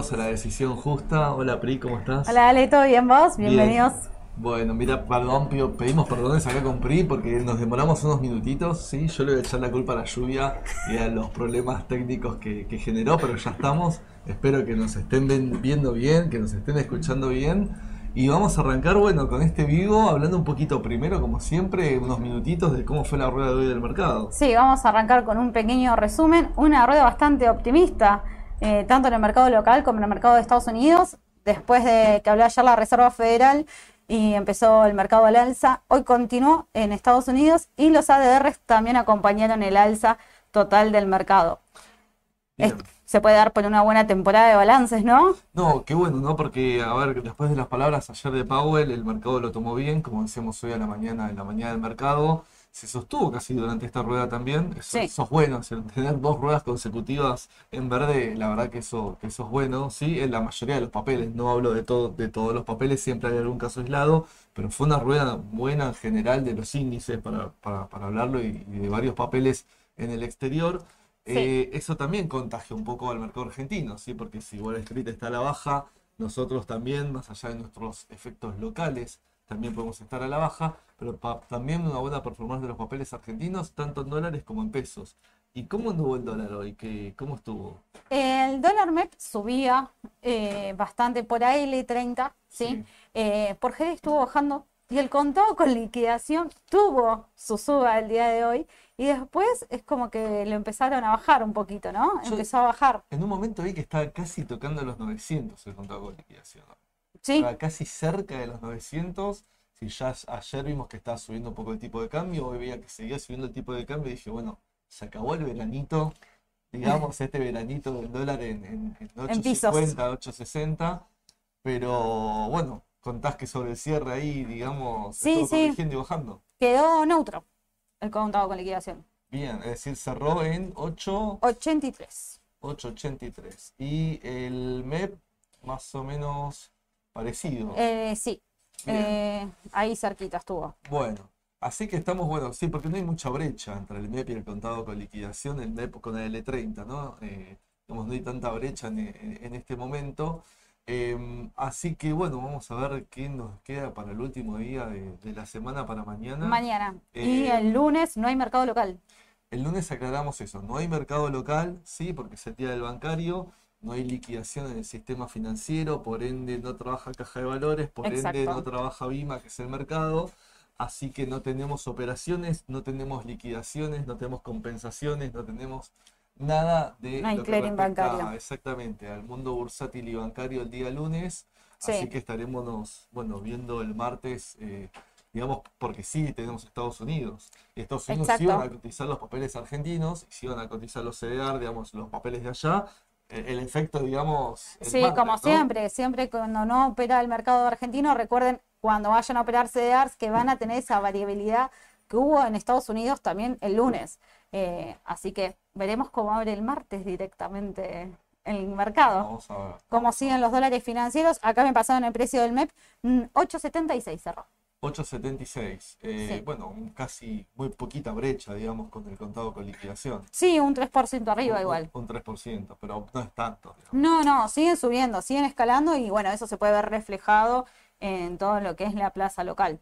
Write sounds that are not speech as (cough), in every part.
Bienvenidos a la decisión justa. Hola Pri, ¿cómo estás? Hola Ale, ¿todo bien vos? Bienvenidos. Bueno, mira, perdón, pedimos perdones acá con Pri porque nos demoramos unos minutitos, ¿sí? Yo le voy a echar la culpa a la lluvia y a los problemas técnicos que, que generó, pero ya estamos. Espero que nos estén viendo bien, que nos estén escuchando bien. Y vamos a arrancar, bueno, con este vivo, hablando un poquito primero, como siempre, unos minutitos de cómo fue la rueda de hoy del mercado. Sí, vamos a arrancar con un pequeño resumen. Una rueda bastante optimista, eh, tanto en el mercado local como en el mercado de Estados Unidos. Después de que habló ayer la Reserva Federal y empezó el mercado al alza, hoy continuó en Estados Unidos y los ADRs también acompañaron el alza total del mercado se puede dar por una buena temporada de balances, ¿no? No, qué bueno, ¿no? Porque, a ver, después de las palabras ayer de Powell, el mercado lo tomó bien, como decíamos hoy a la mañana, en la mañana del mercado. Se sostuvo casi durante esta rueda también. Eso, eso es bueno, tener dos ruedas consecutivas en verde, la verdad que eso, que eso es bueno, ¿sí? En la mayoría de los papeles, no hablo de, todo, de todos los papeles, siempre hay algún caso aislado, pero fue una rueda buena en general de los índices para, para, para hablarlo y, y de varios papeles en el exterior. Eh, eso también contagia un poco al mercado argentino, ¿sí? porque si Wall Street está a la baja, nosotros también, más allá de nuestros efectos locales, también podemos estar a la baja, pero también una buena performance de los papeles argentinos, tanto en dólares como en pesos. ¿Y cómo anduvo el dólar hoy? ¿Qué, ¿Cómo estuvo? El dólar MEP subía eh, bastante por ahí, L30, ¿sí? Eh, por G estuvo bajando y el contado con liquidación tuvo su suba el día de hoy y después es como que lo empezaron a bajar un poquito, ¿no? Empezó a bajar. En un momento vi que estaba casi tocando los 900 el contado con liquidación. Sí. Casi cerca de los 900. Si ya ayer vimos que estaba subiendo un poco el tipo de cambio, hoy veía que seguía subiendo el tipo de cambio y dije, bueno, se acabó el veranito, digamos, este veranito del dólar en, en, en 8.50, 8.60. Pero bueno, contás que sobre el cierre ahí, digamos, sí, sí. y bajando. Quedó neutro el contado con liquidación. Bien, es decir, cerró en 8.83. 8.83. Y el MEP más o menos parecido. Eh, sí, eh, ahí cerquita estuvo. Bueno, así que estamos, bueno, sí, porque no hay mucha brecha entre el MEP y el contado con liquidación, el MEP con el L30, ¿no? Eh, no hay tanta brecha en este momento. Em, así que bueno, vamos a ver qué nos queda para el último día de, la semana para mañana. Mañana. y el lunes no hay mercado local. El lunes aclaramos eso, no hay mercado local, sí, porque es el día del bancario, no hay liquidación en el sistema financiero, por ende no trabaja caja de valores, por ende no trabaja BIMA, que es el mercado. Así que no tenemos operaciones, no tenemos liquidaciones, no tenemos compensaciones, no tenemos nada de... No clearing bancario. Exactamente, al mundo bursátil y bancario el día lunes. Así que estaremos bueno, viendo el martes, eh, digamos, porque sí tenemos Estados Unidos. Estados Unidos sí van a cotizar los papeles argentinos y sí van a cotizar los CDR, digamos, los papeles de allá. El efecto, digamos... Sí, como siempre, siempre cuando no opera el mercado argentino, recuerden cuando vayan a operar CDRs que van a tener esa variabilidad que hubo en Estados Unidos también el lunes. Eh, así que veremos cómo abre el martes directamente el mercado. Vamos a ver. Cómo siguen los dólares financieros. Acá me pasaron el precio del MEP, 8.76 mm, cerró. 8.76. Eh, Bueno, casi muy poquita brecha, digamos, con el contado con liquidación. Sí, un 3% arriba igual. Un 3%, pero no es tanto. No, no, siguen subiendo, siguen escalando y bueno, eso se puede ver reflejado en todo lo que es la plaza local.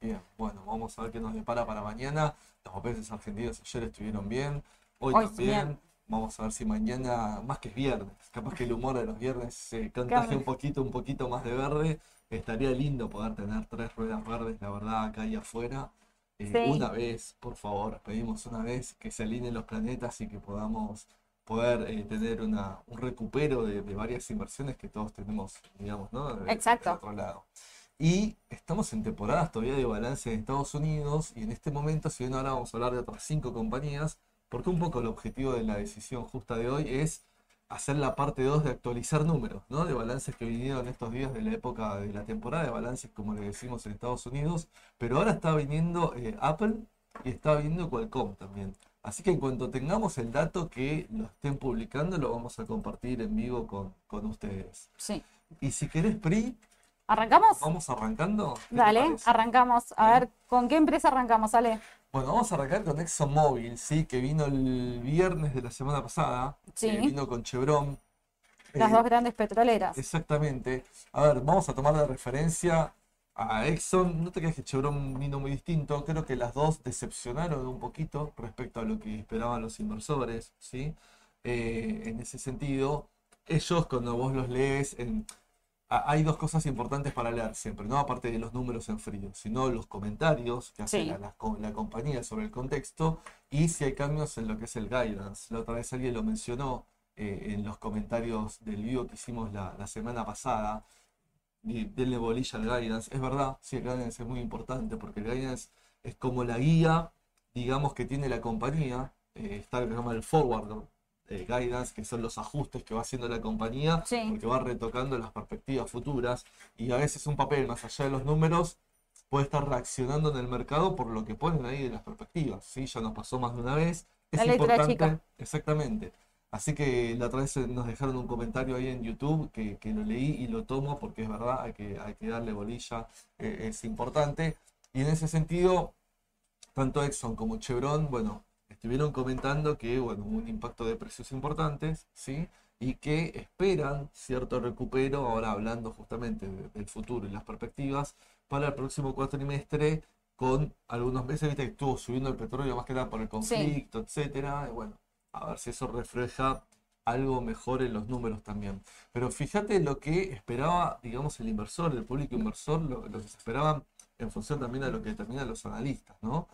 Bien, bueno, vamos a ver qué nos depara para mañana. Los papeles argentinos ayer estuvieron bien, hoy, también. Vamos a ver si mañana, más que es viernes, capaz que el humor de los viernes se contagia un poquito, un poquito más de verde. Estaría lindo poder tener tres ruedas verdes, la verdad, acá y afuera. Eh, una vez, por favor, pedimos una vez que se alineen los planetas y que podamos poder eh, tener una, un recupero de, varias inversiones que todos tenemos, digamos, ¿no? Exacto. otro lado. Y estamos en temporadas todavía de balance en Estados Unidos y en este momento, si bien ahora vamos a hablar de otras cinco compañías, porque un poco el objetivo de la decisión justa de hoy es hacer la parte 2 de actualizar números, ¿no? De balances que vinieron estos días de la época de la temporada, de balances como le decimos en Estados Unidos, pero ahora está viniendo eh, Apple y está viniendo Qualcomm también. Así que en cuanto tengamos el dato que lo estén publicando, lo vamos a compartir en vivo con, con ustedes. Sí. Y si querés, Pri, ¿Arrancamos? ¿Vamos arrancando? Dale, arrancamos. A ver, ¿con qué empresa arrancamos, Ale? Bueno, vamos a arrancar con ExxonMobil, ¿sí? Que vino el viernes de la semana pasada. Sí. Eh, vino con Chevron. Las Eh, dos grandes petroleras. Exactamente. A ver, vamos a tomar de referencia a Exxon. No te creas que Chevron vino muy distinto. Creo que las dos decepcionaron un poquito respecto a lo que esperaban los inversores, ¿sí? Eh, en ese sentido, ellos cuando vos los lees, en- hay dos cosas importantes para leer siempre, no aparte de los números en frío, sino los comentarios que hace Sí. la, la co- la compañía sobre el contexto y si hay cambios en lo que es el guidance. La otra vez alguien lo mencionó eh, en los comentarios del video que hicimos la, la semana pasada. Y denle bolilla al guidance. Es verdad, sí, el guidance es muy importante porque el guidance es como la guía, digamos, que tiene la compañía. Eh, está lo que se llama el forward eh, guidance, que son los ajustes que va haciendo la compañía, Sí. porque va retocando las perspectivas futuras. Y a veces un papel, más allá de los números, puede estar reaccionando en el mercado por lo que ponen ahí de las perspectivas. ¿sí? Ya nos pasó más de una vez. Es La importante, chica. exactamente. Así que la otra vez nos dejaron un comentario ahí en YouTube que, que lo leí y lo tomo porque es verdad, hay que, hay que darle bolilla, eh, es importante. Y en ese sentido, tanto Exxon como Chevron, bueno, estuvieron comentando que, bueno, hubo un impacto de precios importantes, ¿sí? Y que esperan cierto recupero, ahora hablando justamente de- del futuro y las perspectivas, para el próximo cuatrimestre, con algunos meses, viste, que estuvo subiendo el petróleo más que nada por el conflicto, etcétera. Y bueno, a ver si eso refleja algo mejor en los números también. Pero fíjate lo que esperaba, digamos, el inversor, el público inversor, lo, lo que se esperaban en función también a lo que determinan los analistas, ¿no?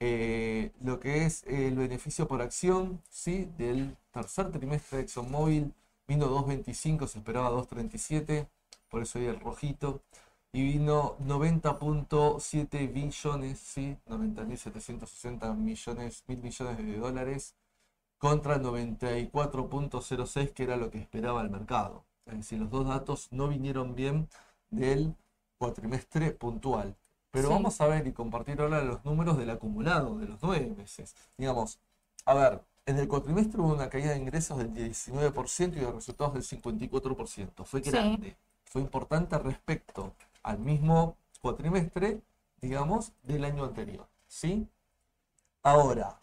Eh, lo que es el beneficio por acción, ¿sí? Del tercer trimestre de ExxonMobil vino 2.25, se esperaba 2.37, por eso ahí el rojito. Y vino 90.7 billones, ¿sí? 90.760 millones, mil millones de dólares contra 94.06 que era lo que esperaba el mercado. Es decir, los dos datos no vinieron bien del cuatrimestre puntual. Pero Sí. vamos a ver y compartir ahora los números del acumulado de los nueve meses. Digamos, a ver, en el cuatrimestre hubo una caída de ingresos del 19% y de resultados del 54%. Fue Sí. grande, fue importante respecto al mismo cuatrimestre, digamos, del año anterior. ¿Sí? Ahora,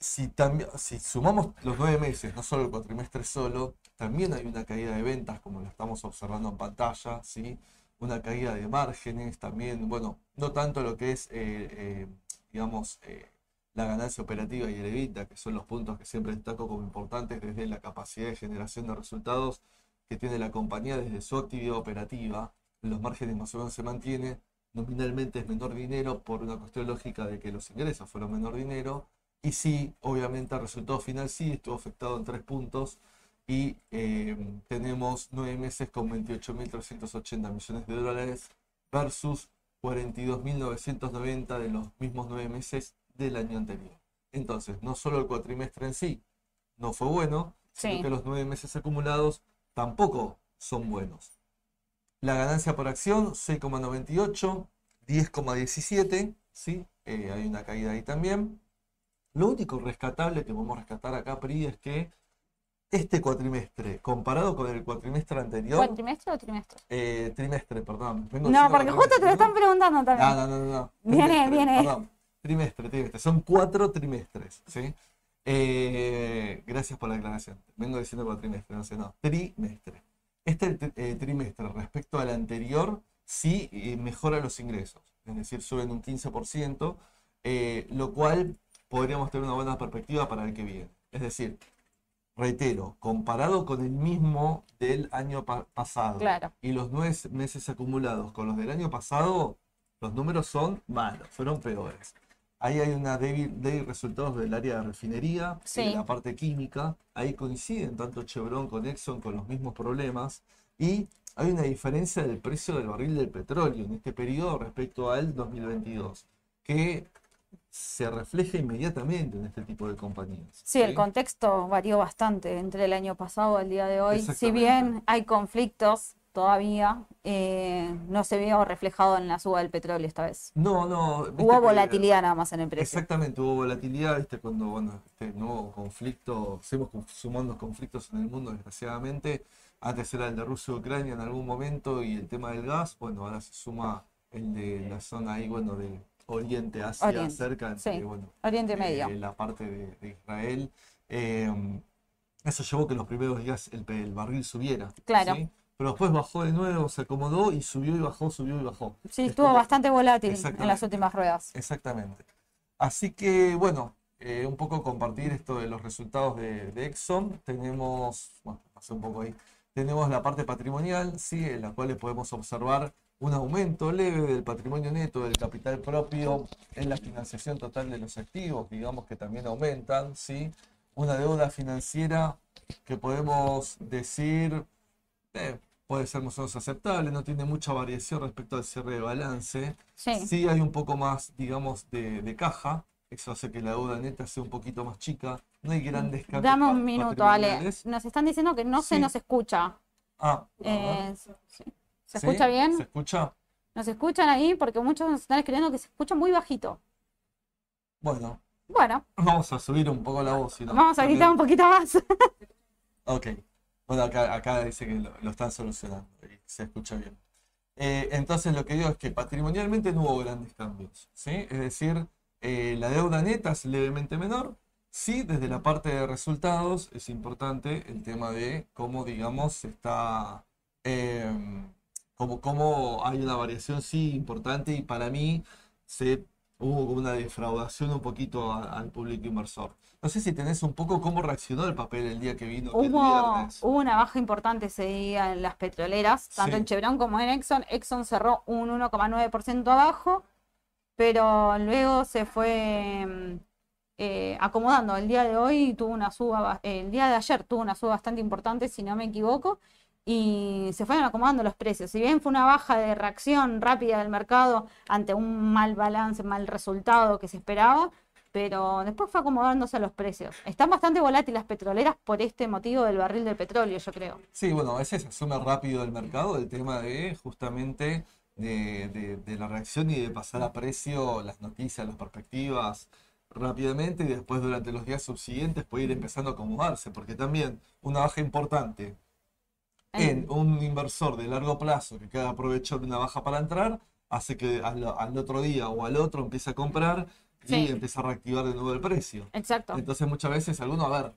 si, también, si sumamos los nueve meses, no solo el cuatrimestre solo, también hay una caída de ventas, como lo estamos observando en pantalla, ¿sí? Una caída de márgenes también, bueno, no tanto lo que es, eh, eh, digamos, eh, la ganancia operativa y el EBITDA, que son los puntos que siempre destaco como importantes desde la capacidad de generación de resultados que tiene la compañía desde su actividad operativa. Los márgenes más o menos se mantienen, nominalmente es menor dinero por una cuestión lógica de que los ingresos fueron menor dinero. Y sí, obviamente el resultado final sí estuvo afectado en tres puntos y eh, tenemos nueve meses con 28.380 millones de dólares versus 42.990 de los mismos nueve meses del año anterior. Entonces, no solo el cuatrimestre en sí no fue bueno, sino Sí. que los nueve meses acumulados tampoco son buenos. La ganancia por acción, 6,98, 10,17, ¿sí? Eh, hay una caída ahí también. Lo único rescatable que podemos rescatar acá, Pri, es que este cuatrimestre, comparado con el cuatrimestre anterior, ¿Buen trimestre o trimestre? eh, trimestre, perdón. vengo No, porque justo te lo cuatrimestre, están preguntando también. No, no, no, no. Viene, viene. Perdón. Trimestre, trimestre. Son cuatro trimestres, ¿sí? Eh, gracias por la aclaración. Vengo diciendo cuatrimestre, no sé, no. Trimestre. Este tri- eh, trimestre respecto al anterior sí mejora los ingresos. Es decir, suben un 15%, eh, lo cual podríamos tener una buena perspectiva para el que viene. Es decir, reitero, comparado con el mismo del año pa- pasado Claro. y los nueve meses acumulados con los del año pasado, los números son malos, fueron peores. Ahí hay una débil, débil resultados del área de refinería de la parte química. Ahí coinciden tanto Chevron con Exxon con los mismos problemas. Y hay una diferencia del precio del barril del petróleo en este periodo respecto al 2022, que se refleja inmediatamente en este tipo de compañías. Sí, el contexto varió bastante entre el año pasado al día de hoy. Si bien hay conflictos todavía, eh, no se vio reflejado en la suba del petróleo esta vez. No, no. Hubo que- volatilidad nada más en el precio. Exactamente, hubo volatilidad, ¿viste? Cuando, bueno, este nuevo conflicto, seguimos sumando conflictos en el mundo, desgraciadamente, Antes era el de Rusia y Ucrania en algún momento y el tema del gas, bueno, ahora se suma el de la zona ahí, bueno, de Oriente, Asia, cerca, entre, bueno, Oriente Medio. la parte de, Israel. Eh, eso llevó que los primeros días el, barril subiera. Claro. Pero después bajó de nuevo, se acomodó y subió y bajó, subió y bajó. Sí, estuvo bastante volátil en las últimas ruedas. Exactamente. Así que, bueno, eh, un poco compartir esto de los resultados de, Exxon. Tenemos, bueno, pasé un poco ahí. Tenemos la parte patrimonial, sí, en la cual podemos observar un aumento leve del patrimonio neto, del capital propio en la financiación total de los activos, digamos que también aumentan, ¿sí? Una deuda financiera que podemos decir eh, puede ser más o menos aceptable, no tiene mucha variación respecto al cierre de balance. Sí, hay un poco más, digamos, de, caja, eso hace que la deuda neta sea un poquito más chica. No hay grandes cambios. Dame un minuto, Ale. Nos están diciendo que no se nos escucha. Ah, eh, ¿Se escucha bien? ¿Se escucha? Nos escuchan ahí porque muchos nos están escribiendo que se escucha muy bajito. Bueno. Bueno. Vamos a subir un poco la voz. Vamos a gritar un poquito más. (laughs) ok. Bueno, acá, dice que lo, están solucionando y se escucha bien. Eh, entonces lo que digo es que patrimonialmente no hubo grandes cambios. ¿sí? Es decir, eh, la deuda neta es levemente menor. Sí, desde la parte de resultados es importante el tema de cómo, digamos, se está... Eh, como, hay una variación sí importante y para mí se hubo una defraudación un poquito al público inversor. No sé si tenés un poco cómo reaccionó el papel el día que vino. Hubo, hubo una baja importante ese día en las petroleras, tanto en Chevron como en Exxon. Exxon cerró un 1,9% abajo, pero luego se fue mm, eh, acomodando. El día de hoy tuvo una suba, el día de ayer tuvo una suba bastante importante, si no me equivoco, y se fueron acomodando los precios. Si bien fue una baja de reacción rápida del mercado ante un mal balance, mal resultado que se esperaba, pero después fue acomodándose los precios. Están bastante volátiles las petroleras por este motivo del barril del petróleo, yo creo. Sí, bueno, a veces se asume rápido el mercado el tema de justamente de la reacción y de pasar a precio las noticias, las perspectivas rápidamente y después durante los días subsiguientes puede ir empezando a acomodarse, porque también una baja importante en un inversor de largo plazo que queda aprovechar de una baja para entrar, hace que al, otro día o al otro empiece a comprar y empieza a reactivar de nuevo el precio. Exacto. Entonces muchas veces algunos, a ver,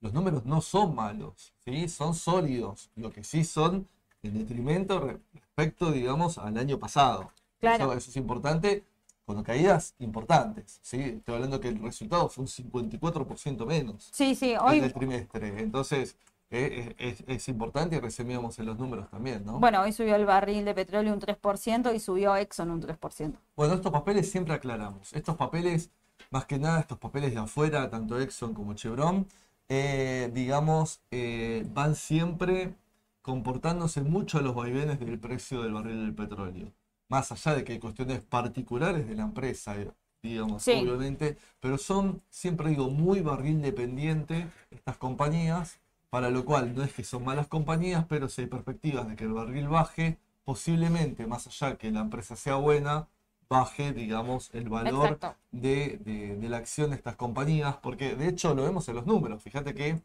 los números no son malos, ¿sí? son sólidos, lo que sí son en detrimento respecto, digamos, al año pasado. Claro. Eso, es importante, con caídas importantes, ¿sí? Estoy hablando que el resultado fue un 54% menos. Sí, sí, hoy... En el trimestre. Entonces, es, importante y resumíamos en los números también, ¿no? Bueno, hoy subió el barril de petróleo un 3% y subió Exxon un 3%. Bueno, estos papeles siempre aclaramos. Estos papeles, más que nada, estos papeles de afuera, tanto Exxon como Chevron, eh, digamos, eh, van siempre comportándose mucho a los vaivenes del precio del barril del petróleo. Más allá de que hay cuestiones particulares de la empresa, digamos, obviamente, pero son, siempre digo, muy barril dependiente estas compañías para lo cual no es que son malas compañías, pero si hay perspectivas de que el barril baje, posiblemente, más allá que la empresa sea buena, baje, digamos, el valor de, la acción de estas compañías, porque de hecho lo vemos en los números. Fíjate que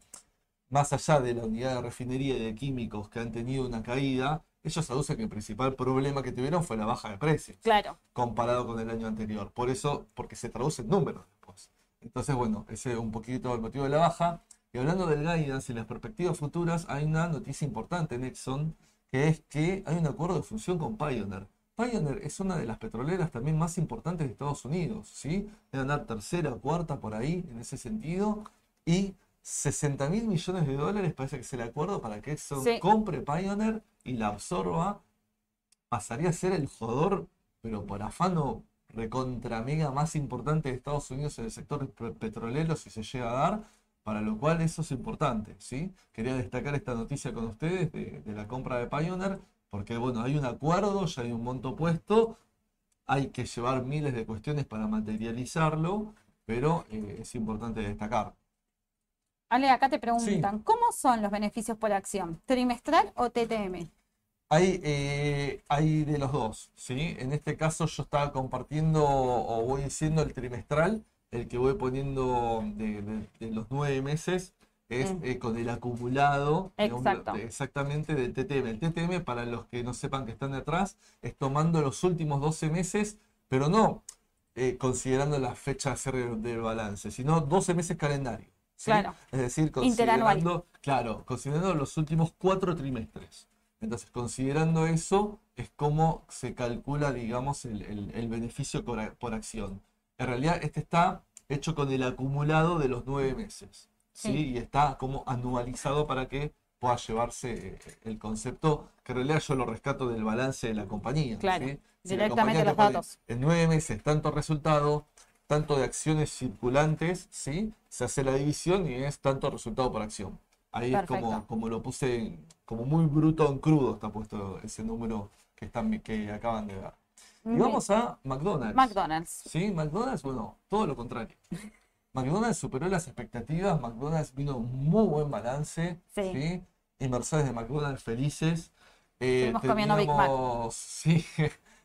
más allá de la unidad de refinería y de químicos que han tenido una caída, ellos aducen que el principal problema que tuvieron fue la baja de precios. Claro. Comparado con el año anterior. Por eso, porque se traduce en números después. Entonces, bueno, ese es un poquito el motivo de la baja. Y hablando del guidance y las perspectivas futuras, hay una noticia importante en Exxon, que es que hay un acuerdo de función con Pioneer. Pioneer es una de las petroleras también más importantes de Estados Unidos, ¿sí? Debe andar tercera, cuarta por ahí en ese sentido. Y 60 mil millones de dólares parece que es el acuerdo para que Exxon compre Pioneer y la absorba. Pasaría a ser el jugador, pero por afano recontra mega más importante de Estados Unidos en el sector petrolero si se llega a dar para lo cual eso es importante, ¿sí? Quería destacar esta noticia con ustedes de, la compra de Pioneer, porque bueno, hay un acuerdo, ya hay un monto puesto, hay que llevar miles de cuestiones para materializarlo, pero eh, es importante destacar. Ale, acá te preguntan, ¿cómo son los beneficios por acción? ¿Trimestral o TTM? Hay, eh, hay de los dos, ¿sí? En este caso yo estaba compartiendo o voy diciendo el trimestral, el que voy poniendo de, los nueve meses, es Mm. eh, con el acumulado digamos, Exacto. de- exactamente del TTM. El TTM, para los que no sepan que están detrás, es tomando los últimos 12 meses, pero no eh, considerando la fecha de cierre del balance, sino 12 meses calendario. ¿sí? Claro. Es decir, considerando, claro, considerando los últimos cuatro trimestres. Entonces, considerando eso, es como se calcula, digamos, el, el- el beneficio por, por acción. En realidad, este está hecho con el acumulado de los nueve meses. ¿sí? Sí. Y está como anualizado para que pueda llevarse eh, el concepto, que en realidad yo lo rescato del balance de la compañía. Claro, ¿sí? Si la directamente compañía te los pone datos. En nueve meses, tanto resultado, tanto de acciones circulantes, ¿sí? Se hace la división y es tanto resultado por acción. Ahí es como, como lo puse, como muy bruto en crudo está puesto ese número que, están, que acaban de dar. Y vamos a McDonald's. McDonald's. Sí, McDonald's, bueno, todo lo contrario. (laughs) McDonald's superó las expectativas, McDonald's vino muy buen balance, Sí. ¿sí? Inversores de McDonald's felices. Eh, Estuvimos comiendo Big Mac. (laughs) Sí,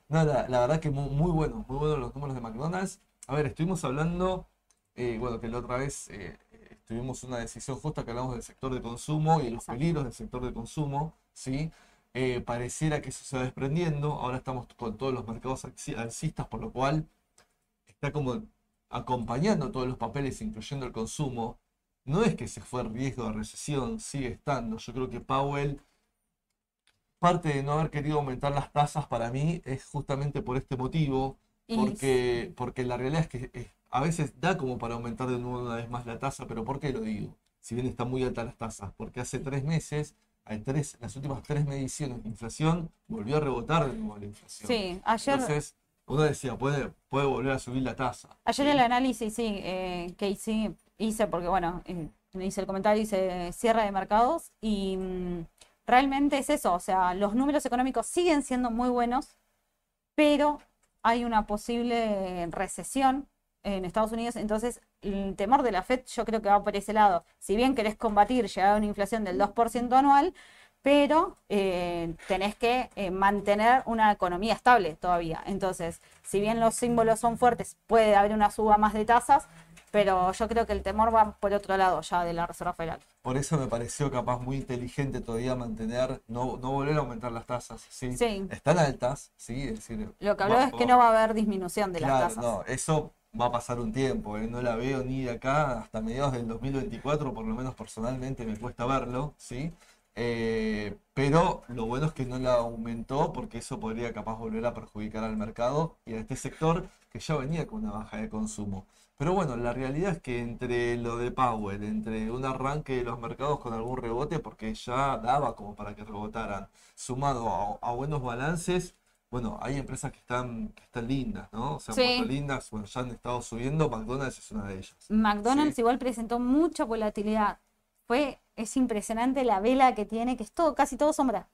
no, la, la verdad que muy, muy buenos, muy buenos los números de McDonald's. A ver, estuvimos hablando, eh, bueno, que la otra vez eh, tuvimos una decisión justa que hablamos del sector de consumo y los Exacto. peligros del sector de consumo, ¿sí? Eh, pareciera que eso se va desprendiendo, ahora estamos con todos los mercados alci- alcistas, por lo cual está como acompañando todos los papeles, incluyendo el consumo. No es que se fue en riesgo de recesión, sigue estando. Yo creo que Powell, parte de no haber querido aumentar las tasas para mí es justamente por este motivo, porque, porque la realidad es que a veces da como para aumentar de nuevo una vez más la tasa, pero ¿por qué lo digo? Si bien están muy altas las tasas, porque hace tres meses, hay tres, las últimas tres mediciones de inflación, volvió a rebotar de nuevo la inflación. Sí, ayer, Entonces, uno decía, puede, puede volver a subir la tasa. ayer ¿sí? el análisis, sí, eh, que hice, hice porque, bueno, eh, hice el comentario, hice cierre de mercados y mm, realmente es eso, o sea, los números económicos siguen siendo muy buenos, pero hay una posible recesión en Estados Unidos, entonces el temor de la Fed yo creo que va por ese lado. Si bien querés combatir llegar a una inflación del 2% anual, pero eh, tenés que eh, mantener una economía estable todavía. Entonces, si bien los símbolos son fuertes, puede haber una suba más de tasas, pero yo creo que el temor va por otro lado ya de la Reserva Federal. Por eso me pareció capaz muy inteligente todavía mantener, no, no volver a aumentar las tasas. ¿sí? Sí. Están altas, ¿sí? Es decir, Lo que habló es que no va a haber disminución de las tasas. no, eso va a pasar un tiempo, ¿eh? No la veo ni de acá hasta mediados del 2024, por lo menos personalmente me cuesta verlo, ¿sí? Eh, pero lo bueno es que no la aumentó porque eso podría capaz volver a perjudicar al mercado y a este sector que ya venía con una baja de consumo. Pero bueno, la realidad es que entre lo de Powell, entre un arranque de los mercados con algún rebote, porque ya daba como para que rebotaran, sumado a, a buenos balances, bueno, hay empresas que están, que están lindas, ¿no? O sea, Sí. lindas, bueno, ya han estado subiendo, McDonald's es una de ellas. McDonald's Sí. igual presentó mucha volatilidad. Fue, es impresionante la vela que tiene, que es todo, casi todo sombra.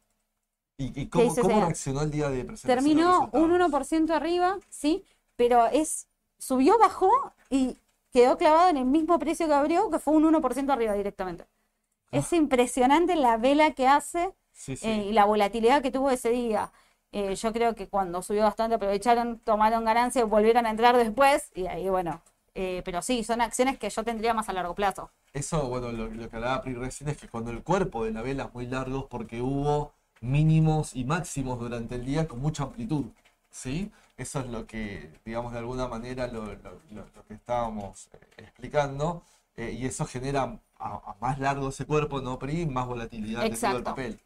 ¿Y, y cómo, cómo reaccionó el día de presentación de Terminó un resultados? 1% arriba, sí, pero es subió, bajó y quedó clavado en el mismo precio que abrió, que fue un 1% arriba directamente. Es impresionante la vela que hace Sí, sí. eh, y la volatilidad que tuvo ese día. Eh, yo creo que cuando subió bastante aprovecharon, tomaron ganancias, volvieron a entrar después y ahí bueno. Eh, pero sí, son acciones que yo tendría más a largo plazo. Eso, bueno, lo, lo que hablaba Pri recién es que cuando el cuerpo de la vela es muy largo porque hubo mínimos y máximos durante el día con mucha amplitud, ¿sí? Eso es lo que, digamos, de alguna manera lo, lo- lo- lo que estábamos eh, explicando y eso genera a, a más largo ese cuerpo, ¿no, Pri? Más volatilidad del papel.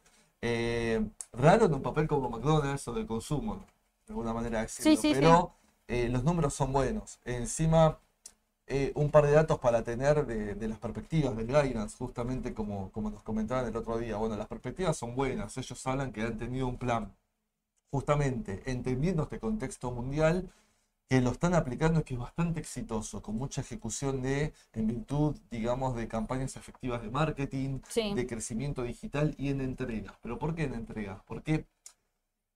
Eh, raro en un papel como McDonald's o de consumo, de alguna manera decirlo, Sí, sí, sí. pero eh, los números son buenos. Encima eh, un par de datos para tener de, de las perspectivas del guidance, justamente como, como nos comentaban el otro día. Bueno, las perspectivas son buenas, ellos hablan que han tenido un plan, justamente entendiendo este contexto mundial, que lo están aplicando y que es bastante exitoso, con mucha ejecución de, en virtud, digamos, de campañas efectivas de marketing, Sí. de crecimiento digital y en entregas. ¿Pero por qué en entregas? Porque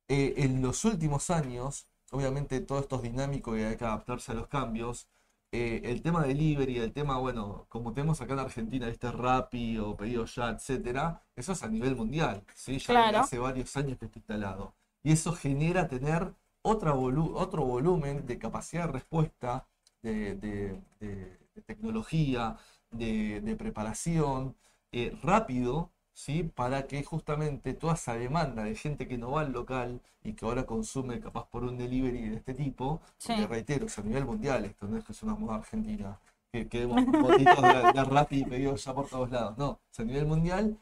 eh, en los últimos años, obviamente todo esto es dinámico y hay que adaptarse a los cambios. eh, el tema delivery, el tema, bueno, como tenemos acá en Argentina, este Rappi o pedido ya, etcétera, eso es a nivel mundial, ¿sí? Ya Claro. hace varios años que está instalado. Y eso genera tener otra volu- otro volumen de capacidad de respuesta, de, de- de- de tecnología, de, preparación, eh, rápido, ¿sí? Para que justamente toda esa demanda de gente que no va al local y que ahora consume capaz por un delivery de este tipo, que reitero, a nivel mundial, esto no es que es una moda argentina, que, que (laughs) botitos de, de rap y pedidos ya por todos lados, no, a nivel mundial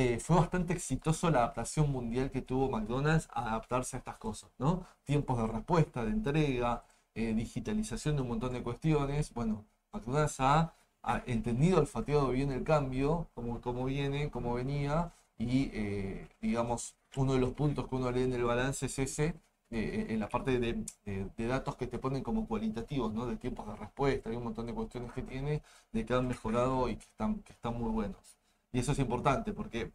eh, fue bastante exitoso la adaptación mundial que tuvo McDonald's a adaptarse a estas cosas, ¿no? Tiempos de respuesta, de entrega, eh, digitalización de un montón de cuestiones. Bueno, McDonald's ha, entendido, olfateado bien el cambio, cómo, cómo viene, cómo venía, y eh, digamos, uno de los puntos que uno lee en el balance es ese, en la parte de, datos que te ponen como cualitativos, ¿no? De tiempos de respuesta, hay un montón de cuestiones que tiene, de que han mejorado y que están muy buenos. Y eso es importante porque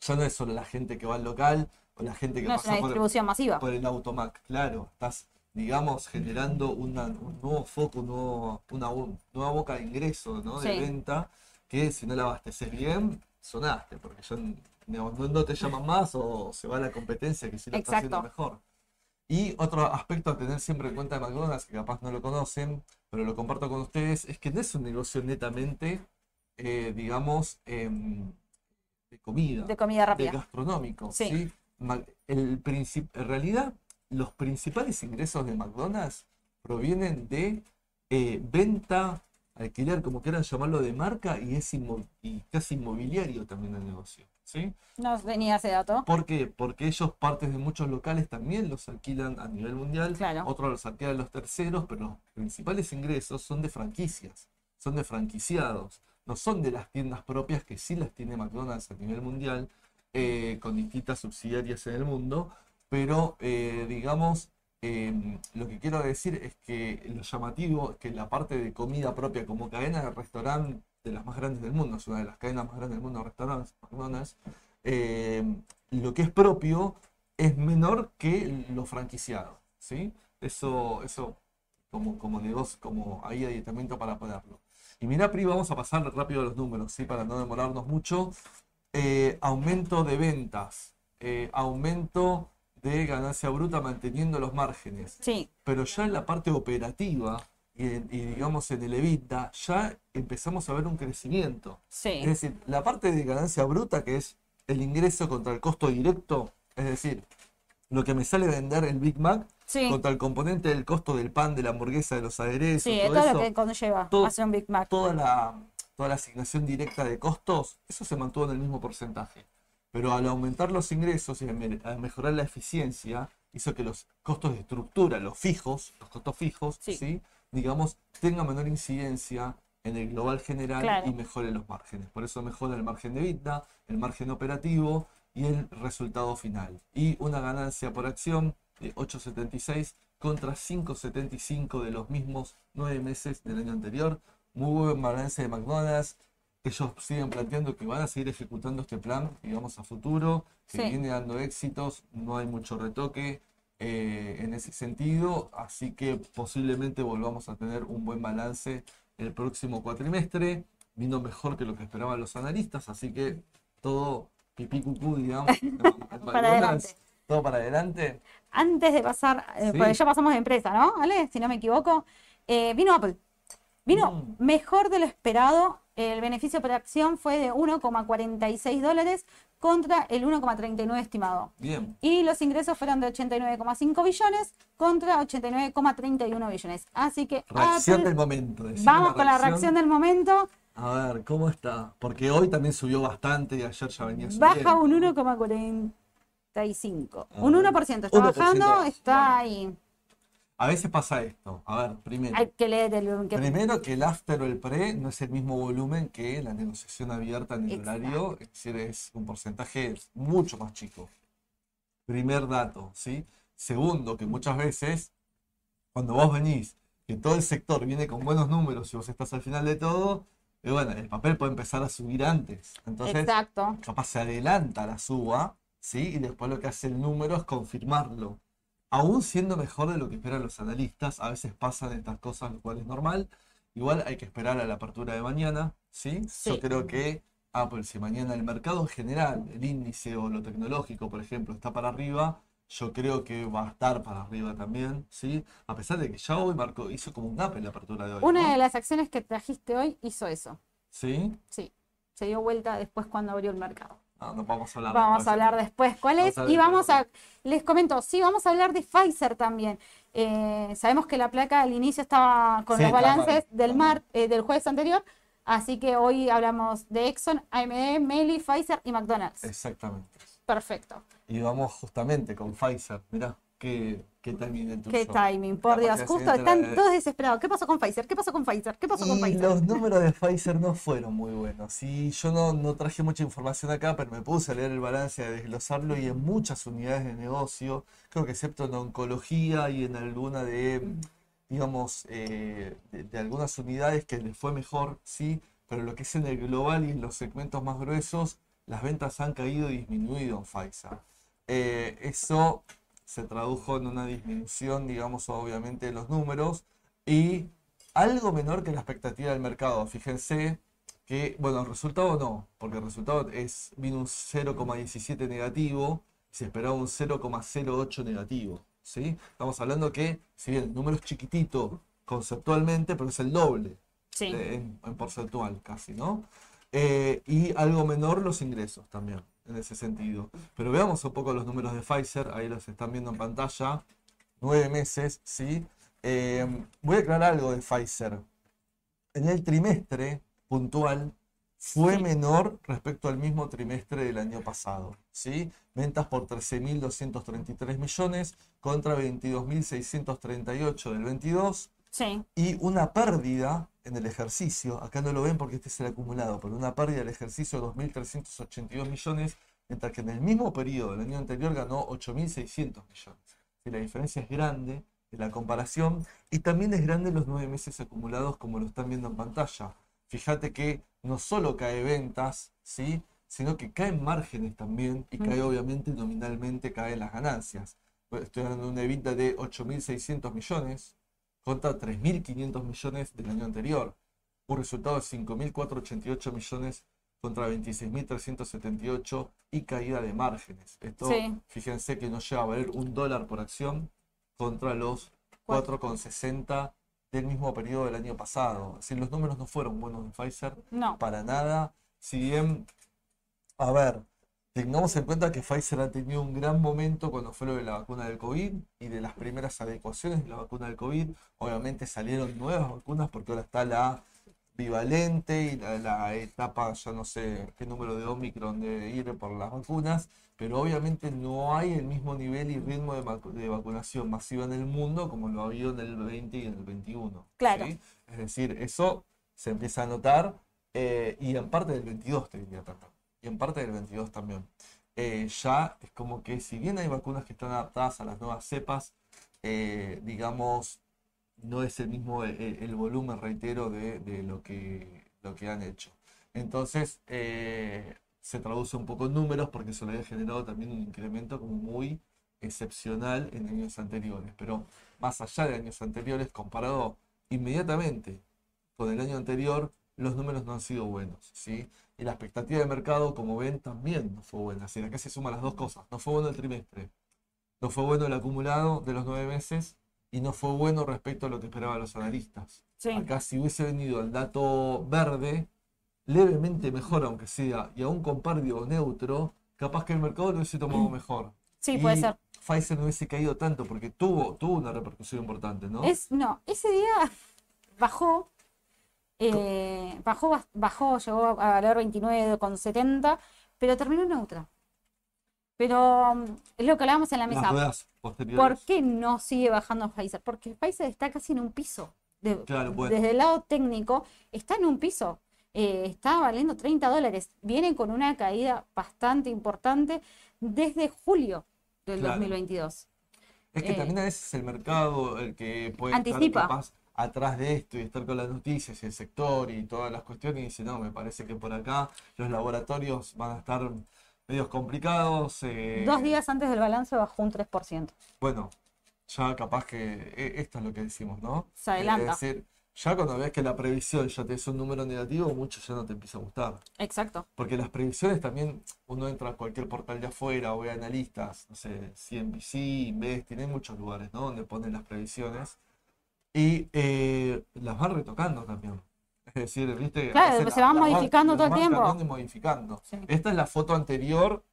ya no es solo la gente que va al local o la gente que no pasa por, el, masiva. por el automac. Claro, estás, digamos, generando un nuevo foco, una nueva boca de ingreso, ¿no? de venta, que si no la abasteces bien, sonaste, porque ya no, te llaman más o se va a la competencia que si lo está haciendo mejor. Y otro aspecto a tener siempre en cuenta de McDonald's, que capaz no lo conocen, pero lo comparto con ustedes, es que no es un negocio netamente eh, digamos, em, de comida. De comida rápida. De gastronómico. Sí. El en realidad, los principales ingresos de McDonald's provienen de eh, venta, alquiler, como quieran llamarlo, de marca y es y casi inmobiliario también el negocio. ¿sí? No tenía ese dato. ¿Por qué? Porque ellos partes de muchos locales también los alquilan a nivel mundial, claro. otros los alquilan los terceros, pero los principales ingresos son de franquicias, son de franquiciados no son de las tiendas propias que sí las tiene McDonald's a nivel mundial, eh, con distintas subsidiarias en el mundo, pero eh, digamos, em, lo que quiero decir es que lo llamativo es que la parte de comida propia como cadena de restaurante de las más grandes del mundo, es una de las cadenas más grandes del mundo restaurantes, McDonald's, em, lo que es propio es menor que lo franquiciado, ¿sí? Eso, eso como, como negocio, como ahí aditamento para ponerlo. Y mira, Pri, vamos a pasar rápido los números, ¿sí? para no demorarnos mucho. Eh, aumento de ventas, eh, aumento de ganancia bruta manteniendo los márgenes. Sí. Pero ya en la parte operativa y, digamos en el EBITDA, ya empezamos a ver un crecimiento. Sí. Es decir, la parte de ganancia bruta, que es el ingreso contra el costo directo, es decir, lo que me sale vender el Big Mac contra el componente del costo del pan, de la hamburguesa, de los aderezos. Sí, todo, todo lo que conlleva hacer un Big Mac. Toda la, toda la asignación directa de costos, eso se mantuvo en el mismo porcentaje. Pero al aumentar los ingresos y al mejorar la eficiencia, hizo que los costos de estructura, los fijos, los costos fijos, sí. digamos, tengan menor incidencia en el global general y mejore los márgenes. Por eso mejora el margen de vida, el margen operativo y el resultado final. Y una ganancia por acción de 8.76 contra 5.75 de los mismos nueve meses del año anterior. Muy buen balance de McDonald's. Ellos siguen planteando que van a seguir ejecutando este plan, digamos, a futuro, que viene dando éxitos, no hay mucho retoque eh, en ese sentido, así que posiblemente volvamos a tener un buen balance el próximo cuatrimestre, vino mejor que lo que esperaban los analistas, así que todo pipí cucú, digamos. (laughs) para adelante. Todo para adelante. Antes de pasar, eh, pues ya pasamos de empresa, ¿no? ¿Vale? Si no me equivoco. Eh, vino Apple. Vino mm. mejor de lo esperado. El beneficio por acción fue de 1,46 dólares contra el 1,39 estimado. Bien. Y los ingresos fueron de 89,5 billones contra 89,31 billones. Así que. Reacción del momento. Vamos con la reacción del momento. A ver, ¿cómo está? Porque hoy también subió bastante y ayer ya venía subiendo. Baja un 1,45. Ah, un 1% está bajando, está ahí. A veces pasa esto. A ver, primero. Hay que leer el Primero que el after o el pre no es el mismo volumen que la negociación abierta en el horario. Es decir, es un porcentaje mucho más chico. Primer dato, ¿sí? Segundo, que muchas veces, cuando vos venís, que todo el sector viene con buenos números y vos estás al final de todo, y bueno, el papel puede empezar a subir antes. Entonces, Exacto. capaz se adelanta la suba, ¿sí? Y después lo que hace el número es confirmarlo. Aún siendo mejor de lo que esperan los analistas, a veces pasan estas cosas, lo cual es normal. Igual hay que esperar a la apertura de mañana, ¿sí? sí. Yo creo que Apple, si mañana el mercado en general, el índice o lo tecnológico, por ejemplo, está para arriba, yo creo que va a estar para arriba también, ¿sí? A pesar de que ya hoy marcó, hizo como un gap en la apertura de hoy. Una de las acciones que trajiste hoy hizo eso. ¿Sí? Sí, se dio vuelta después cuando abrió el mercado. No, no vamos a hablar Vamos después. a hablar después cuál es. Vamos Y vamos a, les comento, sí, vamos a hablar de Pfizer también. Eh, sabemos que la placa al inicio estaba con Sí, los balances del, mar, eh, del jueves anterior, así que hoy hablamos de Exxon, AMD, Meli, Pfizer y McDonald's. Exactamente. Perfecto. Y vamos justamente con Pfizer. Mirá, qué, qué timing. Qué timing, por Capaz Dios. Justo están todos desesperados. ¿Qué pasó con Pfizer? ¿Qué pasó con Pfizer? ¿Qué pasó con Y Pfizer? los (laughs) números de Pfizer no fueron muy buenos. Sí, yo no, no traje mucha información acá, pero me puse a leer el balance, a desglosarlo y en muchas unidades de negocio, creo que excepto en oncología y en alguna de, digamos, eh, de, de algunas unidades que les fue mejor, sí, pero lo que es en el global y en los segmentos más gruesos, las ventas han caído y disminuido en Pfizer. Eh, eso se tradujo en una disminución, digamos, obviamente de los números y algo menor que la expectativa del mercado. Fíjense que, bueno, el resultado no, porque el resultado es vino un 0,17 negativo, se esperaba un 0,08 negativo, ¿sí? Estamos hablando que, si bien el número es chiquitito conceptualmente, pero es el doble Sí. eh, en, en porcentual casi, ¿no? Eh, y algo menor los ingresos también, en ese sentido. Pero veamos un poco los números de Pfizer, ahí los están viendo en pantalla, nueve meses, ¿sí? Eh, voy a aclarar algo de Pfizer. En el trimestre puntual fue Sí. menor respecto al mismo trimestre del año pasado, ¿sí? Ventas por 13.233 millones contra 22.638 del 22 Sí. y una pérdida en el ejercicio, acá no lo ven porque este es el acumulado, pero una pérdida del ejercicio de 2.382 millones, mientras que en el mismo periodo del año anterior ganó 8.600 millones. Y la diferencia es grande de la comparación y también es grande los nueve meses acumulados como lo están viendo en pantalla. Fíjate que no solo cae ventas, ¿sí? sino que caen márgenes también y cae obviamente nominalmente caen las ganancias. Estoy hablando de una EBITDA de 8.600 millones, contra 3.500 millones del año anterior. Un resultado de 5.488 millones contra 26.378 y caída de márgenes. Esto, Sí. fíjense que no llega a valer un dólar por acción contra los Cuatro. 4,60 del mismo periodo del año pasado. Decir, los números no fueron buenos de Pfizer No. para nada. Si bien, a ver, tengamos en cuenta que Pfizer ha tenido un gran momento cuando fue lo de la vacuna del COVID y de las primeras adecuaciones de la vacuna del COVID. Obviamente salieron nuevas vacunas porque ahora está la bivalente y la, la etapa, ya no sé qué número de Omicron debe ir por las vacunas, pero obviamente no hay el mismo nivel y ritmo de, vacu- de vacunación masiva en el mundo como lo ha habido en el 20 y en el 21. Claro. ¿sí? Es decir, eso se empieza a notar eh, y en parte del 22 te diría también. Y en parte del 22 también. Eh, ya es como que si bien hay vacunas que están adaptadas a las nuevas cepas, eh, digamos, no es el mismo el, el- el volumen, reitero, de, de lo, que, lo que han hecho. Entonces, eh, se traduce un poco en números porque eso le ha generado también un incremento como muy excepcional en años anteriores. Pero más allá de años anteriores, comparado inmediatamente con el año anterior, los números no han sido buenos, ¿sí? Y la expectativa de mercado, como ven, también no fue buena. Así, acá se suman las dos cosas. No fue bueno el trimestre, no fue bueno el acumulado de los nueve meses y no fue bueno respecto a lo que esperaban los analistas. Sí. Acá si hubiese venido el dato verde, levemente mejor aunque sea, y aún con pérdida neutro, capaz que el mercado lo hubiese tomado (clears throat) mejor. Sí, Y puede ser. Pfizer no hubiese caído tanto porque tuvo, tuvo una repercusión importante, ¿no? Es, no, ese día bajó, eh, bajó, bajó, llegó a valer 29,70, pero terminó neutra. Pero mm, es lo que hablábamos en la mesa. ¿Por qué no sigue bajando Pfizer? Porque Pfizer está casi en un piso. De- Claro, bueno. Desde el lado técnico, está en un piso. Eh, está valiendo 30 dólares. Vienen con una caída bastante importante desde julio del Claro. 2022. Es que Eh, también a veces el mercado, el que puede Anticipa. estar capaz atrás de esto y estar con las noticias y el sector y todas las cuestiones, y dice, no, me parece que por acá los laboratorios van a estar medios complicados. eh, Dos días antes del balance bajó un 3%. Bueno, ya capaz que e- esto es lo que decimos, ¿no? Se adelanta. Es decir, ya cuando ves que la previsión ya te es un número negativo, mucho ya no te empieza a gustar. Exacto. Porque las previsiones también, uno entra a cualquier portal de afuera o ve analistas, no sé, CNBC, Invest, tiene muchos lugares, ¿no? Donde ponen las previsiones y eh, las van retocando también. Es decir, ¿viste? Claro, se van modificando todo el tiempo. modificando. Esta es la foto anterior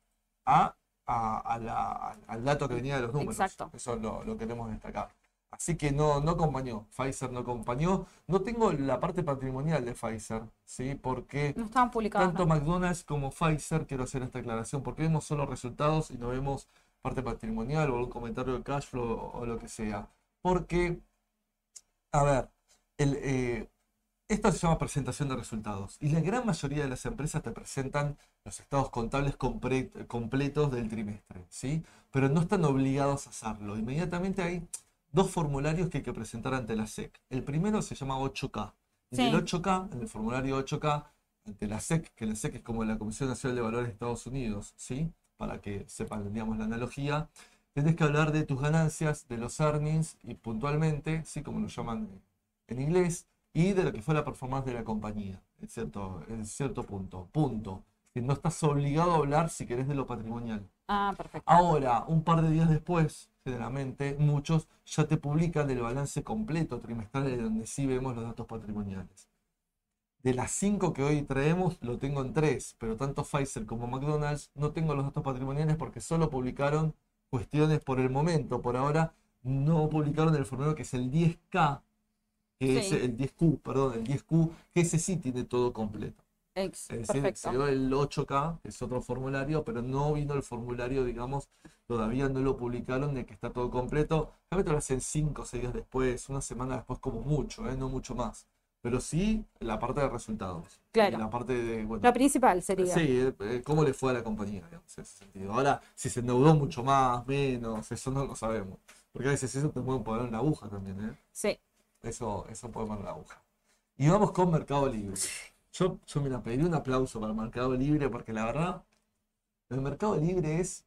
a, al dato que venía de los números. Exacto. Eso lo, lo queremos destacar. Así que no, no acompañó, Pfizer no acompañó. No tengo la parte patrimonial de Pfizer, ¿sí? Porque no estaban publicados, tanto McDonald's como Pfizer, quiero hacer esta aclaración, porque vemos solo resultados y no vemos parte patrimonial o algún comentario de cash flow o, lo que sea. Porque, a ver, el, eh, esto se llama presentación de resultados y la gran mayoría de las empresas te presentan los estados contables completos del trimestre, ¿sí? Pero no están obligados a hacerlo. Inmediatamente hay dos formularios que hay que presentar ante la SEC. El primero se llama 8K. En el 8K, en el formulario 8K, ante la SEC, que la SEC es como la Comisión Nacional de Valores de Estados Unidos, ¿sí? Para que sepan, digamos, la analogía, tenés que hablar de tus ganancias, de los earnings y puntualmente, ¿sí? Como lo llaman en inglés, y de lo que fue la performance de la compañía, en cierto, en cierto punto. Punto. no estás obligado a hablar si querés de lo patrimonial. Ah, perfecto. Ahora, un par de días después, generalmente, muchos ya te publican el balance completo trimestral de donde sí vemos los datos patrimoniales. De las cinco que hoy traemos, lo tengo en tres, pero tanto Pfizer como McDonald's no tengo los datos patrimoniales porque solo publicaron cuestiones por el momento. Por ahora no publicaron el formulario que es el 10K, que es el 10Q, perdón, el 10Q, que ese sí tiene todo completo es decir, se dio el 8K, que es otro formulario, pero no vino el formulario, digamos, todavía no lo publicaron de que está todo completo. Realmente lo hacen 5 o 6 días después, una semana después como mucho, ¿eh? no mucho más. Pero sí la parte de resultados. Claro. La parte de. la principal sería. Sí, eh, eh, cómo le fue a la compañía, digamos, en ese sentido. Ahora, si se endeudó mucho más, menos, eso no lo sabemos. Porque a veces eso te puede poner una aguja también, ¿eh? Sí. Eso, eso puede poner la aguja. Y vamos con Mercado Libre. Yo, yo mira, pedí un aplauso para el Mercado Libre porque la verdad, el Mercado Libre es,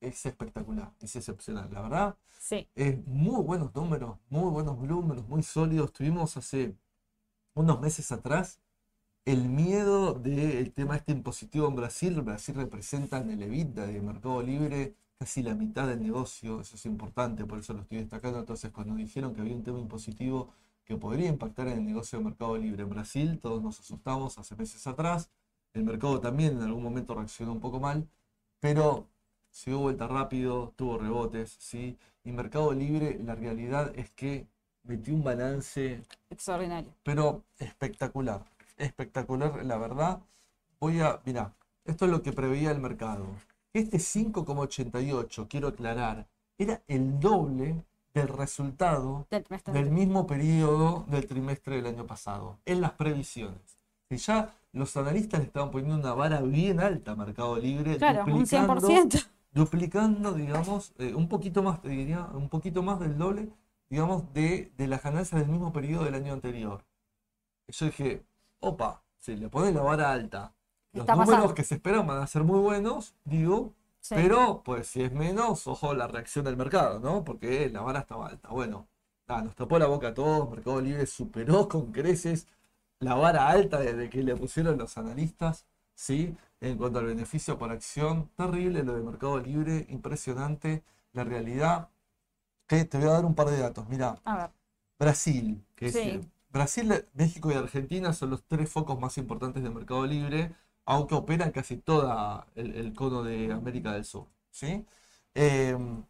es espectacular, es excepcional. La verdad, sí. es muy buenos números, muy buenos números, muy sólidos. Tuvimos hace unos meses atrás el miedo del tema este impositivo en Brasil. Brasil representa en el EBITDA de Mercado Libre casi la mitad del negocio, eso es importante, por eso lo estoy destacando. Entonces, cuando dijeron que había un tema impositivo que podría impactar en el negocio de mercado libre. En Brasil todos nos asustamos hace meses atrás, el mercado también en algún momento reaccionó un poco mal, pero se dio vuelta rápido, tuvo rebotes, ¿sí? Y Mercado Libre, la realidad es que metió un balance extraordinario. Pero espectacular, espectacular, la verdad. Voy a, mira, esto es lo que preveía el mercado. Este 5,88, quiero aclarar, era el doble del resultado del, mismo periodo del trimestre del año pasado, en las previsiones. Y ya los analistas le estaban poniendo una vara bien alta a Mercado Libre, claro, duplicando, un 100%. duplicando, digamos, eh, un poquito más, diría, un poquito más del doble, digamos, de, de las ganancias del mismo periodo del año anterior. yo dije, opa, si le ponen la vara alta, los números que se esperan van a ser muy buenos, digo, pero, pues, si es menos, ojo la reacción del mercado, ¿no? Porque la vara estaba alta. Bueno, nos tapó la boca a todos. Mercado Libre superó con creces la vara alta desde que le pusieron los analistas, ¿sí? En cuanto al beneficio por acción, terrible lo de Mercado Libre, impresionante. La realidad, te voy a dar un par de datos. Mira, Brasil, que es, Brasil, México y Argentina son los tres focos más importantes de Mercado Libre aunque opera en casi todo el, cono de América del Sur. ¿sí? Em,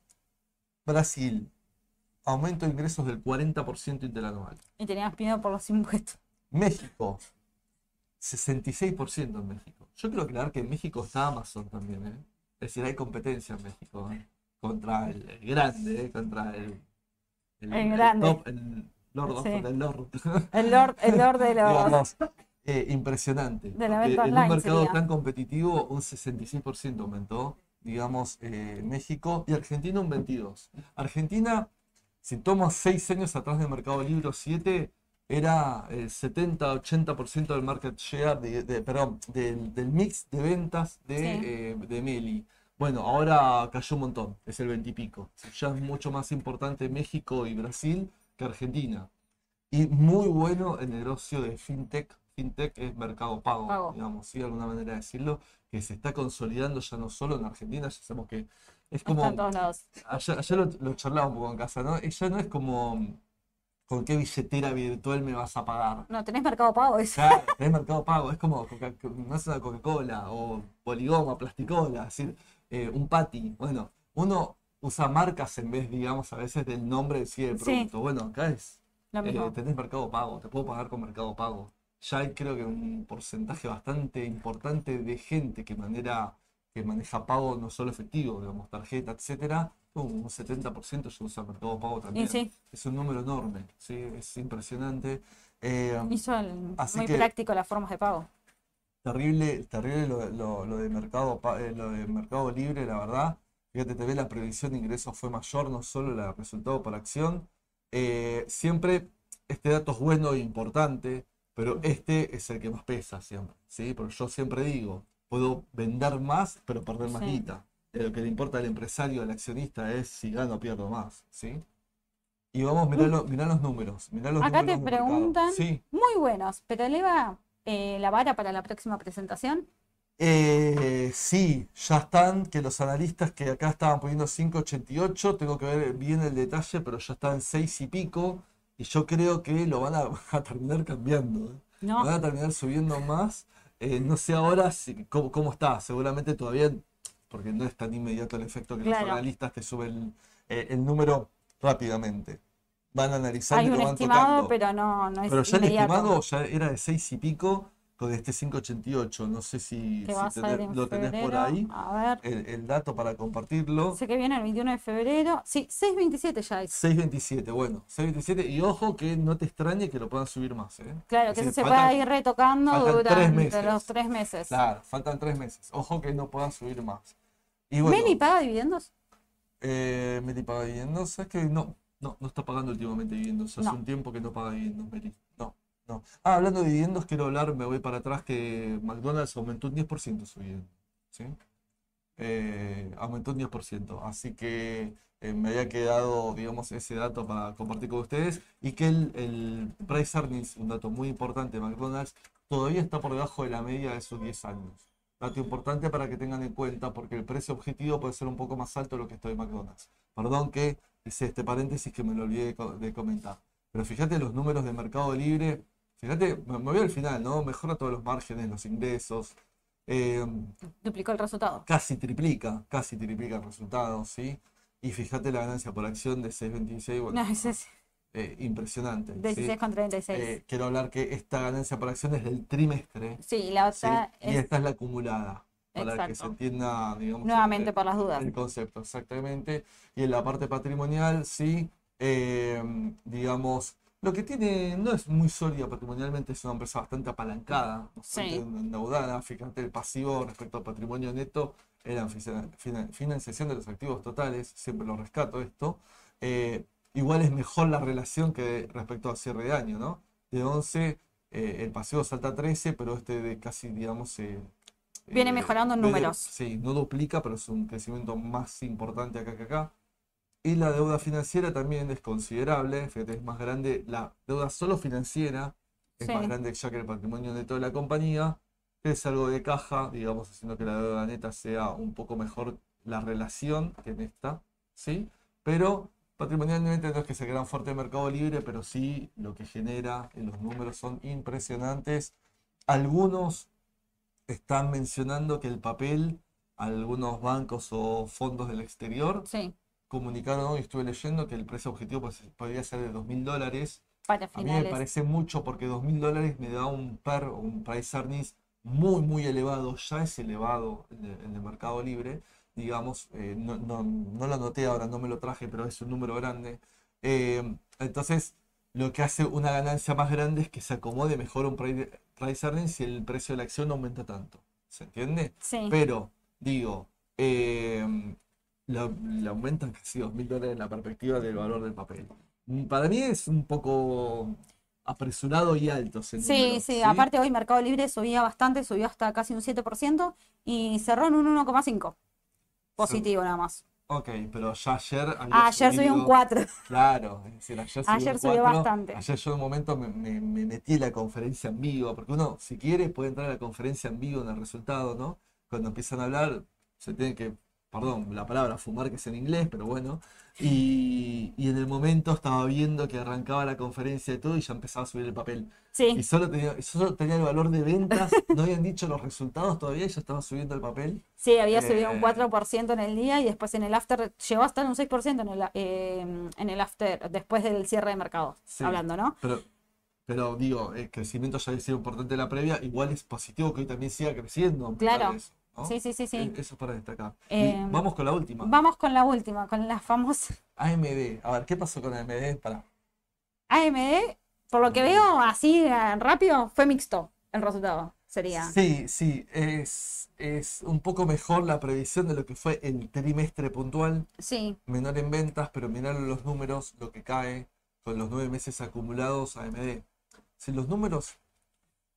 Brasil, aumento de ingresos del 40% interanual. Y teníamos miedo por los impuestos. México, 66% en México. Yo quiero aclarar que en México está Amazon también. ¿eh? Es decir, hay competencia en México ¿eh? Contra el, grande, ¿eh? contra el, el, grande. el, Lord, el Lord. El Lord, el Lord de los... Eh, impresionante. en un mercado tan competitivo, un 66% aumentó, digamos, eh, México y Argentina un 22%. Argentina, si tomas 6 años atrás del mercado libre 7, era el 70-80% del market share, de, perdón, del, mix de ventas de, eh, de Meli. Bueno, ahora cayó un montón, es el 20 y pico. Ya es mucho más importante México y Brasil que Argentina. Y muy bueno el negocio de fintech fintech es mercado pago, digamos, ¿sí? de alguna manera de decirlo, que se está consolidando ya no solo en Argentina, ya sabemos que es como... Está en todos lados. Ayer, lo, lo, charlaba un poco en casa, ¿no? Ya no es como ¿con qué billetera virtual me vas a pagar? No, tenés mercado pago. Eso. Claro, tenés mercado pago, es como Coca- no es una Coca-Cola o Poligoma, Plasticola, es decir, eh, un Pati. Bueno, uno usa marcas en vez, digamos, a veces del nombre de sí del Sí. producto. Bueno, acá es, eh, tenés mercado pago, te puedo pagar con mercado pago. Ya hay creo que un porcentaje bastante importante de gente que manera, que maneja pago no solo efectivo, digamos, tarjeta, etcétera, un 70% ya usa mercado pago también. Sí, Es un número enorme, sí, es impresionante. Eh, Así muy que- práctico las formas de pago. Terrible, terrible lo, lo- lo de mercado, eh, lo de mercado libre, la verdad. Fíjate, te ve la previsión de ingresos fue mayor, no solo el resultado por acción. Eh, siempre este dato es bueno e importante, pero este es el que más pesa siempre, ¿sí? Porque yo siempre digo, puedo vender más, pero perder más Sí. guita. Eh, Lo que le importa al empresario, al accionista, es si gano o pierdo más, ¿sí? Y vamos, mirá, lo- mirá los números, mirá los Acá números te preguntan- Sí. Muy buenos, pero eleva eh, la vara para la próxima presentación. Eh, sí, ya están, que los analistas que acá estaban poniendo 5.88, tengo que ver bien el detalle, pero ya están 6 y pico, y yo creo que lo van a, (laughs) a terminar cambiando, ¿eh? No, Van a terminar subiendo más. Eh, no sé ahora si, cómo, cómo está, seguramente todavía, porque no es tan inmediato el efecto que Claro. los analistas te suben eh, el número rápidamente. Van a analizar hay y un lo van estimado, tocando. pero no, no es Pero ya el inmediato. estimado ya era de 6 y pico con este 588. No sé si, si tenés- en lo tenés por ahí, A ver, el, el dato para compartirlo. sé que viene el 21 de febrero. Sí, 6.27 ya es. 627, bueno, 627. Y ojo que no te extrañe que lo puedan subir más. ¿eh? Claro, Es que eso decir, se faltan- pueda ir retocando faltan tres durante meses. los tres meses. Claro, faltan tres meses. Ojo que no puedan subir más. Y bueno, ¿Meli paga dividendos? eh, Meli paga dividendos. ¿Sabes que no? No, no está pagando últimamente dividendos. Hace No. un tiempo que no paga dividendos, Meli. No, no. Ah, hablando de dividendos, quiero hablar, me voy para atrás, que McDonald's aumentó un 10% su dividendo. ¿Sí? Eh, aumentó un 10%. Así que eh, me había quedado, digamos, ese dato para compartir con ustedes. Y que el, el price earnings, un dato muy importante de McDonald's, todavía está por debajo de la media de sus 10 años. Dato importante para que tengan en cuenta, porque el precio objetivo puede ser un poco más alto de lo que está de McDonald's. Perdón que hice este paréntesis que me lo olvidé de, co- de comentar. Pero fíjate los números de Mercado Libre. Fíjate, me, voy al final, ¿no? Mejora todos los márgenes, los ingresos. eh, Duplicó el resultado. casi triplica, casi triplica el resultado, ¿sí? Y fíjate la ganancia por acción de 6.26, bueno, No, ese es eh, impresionante. ¿sí? 16 con 36. Eh, quiero hablar que esta ganancia por acción es del trimestre, sí, la ¿sí? otra Y es esta es la acumulada, para que se entienda, digamos, nuevamente el, las dudas. el concepto, exactamente. Y en la parte patrimonial, sí, eh, digamos, lo que tiene, no es muy sólida patrimonialmente, es una empresa bastante apalancada, bastante Sí. endeudada. Fíjate, el pasivo respecto al patrimonio neto era financiación de los activos totales, siempre lo rescato esto. Eh, igual es mejor la relación que respecto al cierre de año, ¿no? De 11, eh, el pasivo salta a 13, pero este de casi, digamos, eh, Viene eh, mejorando en números. Sí, no duplica, pero es un crecimiento más importante acá que acá. Y la deuda financiera también es considerable, fíjate, es más grande, la deuda solo financiera es Sí. más grande ya que el patrimonio de la compañía, es algo de caja, digamos, haciendo que la deuda neta sea un poco mejor la relación que en esta, ¿sí? Pero patrimonialmente no es que sea gran fuerte el mercado libre, pero sí lo que genera en los números son impresionantes. Algunos están mencionando que el papel, algunos bancos o fondos del exterior Sí, comunicaron hoy, estuve leyendo que el precio objetivo pues, podría ser de 2.000 dólares. para A mí me finales. parece mucho porque 2.000 dólares me da un PER un price earnings muy, muy elevado. Ya es elevado en el, en el mercado libre. Digamos, eh, no, no, no lo anoté ahora, no me lo traje, pero es un número grande. Eh, entonces, lo que hace una ganancia más grande es que se acomode mejor un pri- price earnings si el precio de la acción no aumenta tanto. ¿Se entiende? Sí, Pero, digo, eh, le, le aumentan casi dos mil dólares la perspectiva del valor del papel. Mm, Para mí es un poco apresurado y alto ese sí, número, sí, aparte hoy Mercado Libre subía bastante, subió hasta casi un 7% y cerró en un 1,5%. Positivo nada más. Ok, pero ya ayer había Ah, ayer subió un subido- 4%. (laughs) Claro, es decir, ayer subió, Ayer un subió 4. bastante. Ayer yo en un momento me, me- me metí en la conferencia en vivo, porque uno, si quiere, puede entrar a la conferencia en vivo en el resultado, ¿no? Cuando empiezan a hablar, se tiene que perdón, la palabra fumar que es en inglés, pero bueno. Y, en el momento estaba viendo que arrancaba la conferencia y todo y ya empezaba a subir el papel. Sí. Y solo tenía, solo tenía el valor de ventas, no habían dicho los resultados todavía y ya estaba subiendo el papel. Sí, había subido un 4% Eh. en el día y después en el after llegó hasta un 6% en el, eh, en el after, después del cierre de mercado, Sí. hablando, ¿no? Pero, pero digo, el crecimiento ya había sido importante en la previa, igual es positivo que hoy también siga creciendo. Claro. ¿No? Sí, sí, sí, sí. Eh, Eso es para destacar. Eh, vamos con la última. Vamos con la última, con la famosa AMD. A ver, ¿qué pasó con AMD? Para. AMD. Por lo que veo así eh, rápido, fue mixto el resultado, sería. Sí, sí, es, es un poco mejor la previsión de lo que fue el trimestre puntual. Sí, Menor en ventas, pero mirar los números, lo que cae con los nueve meses acumulados AMD. Si los números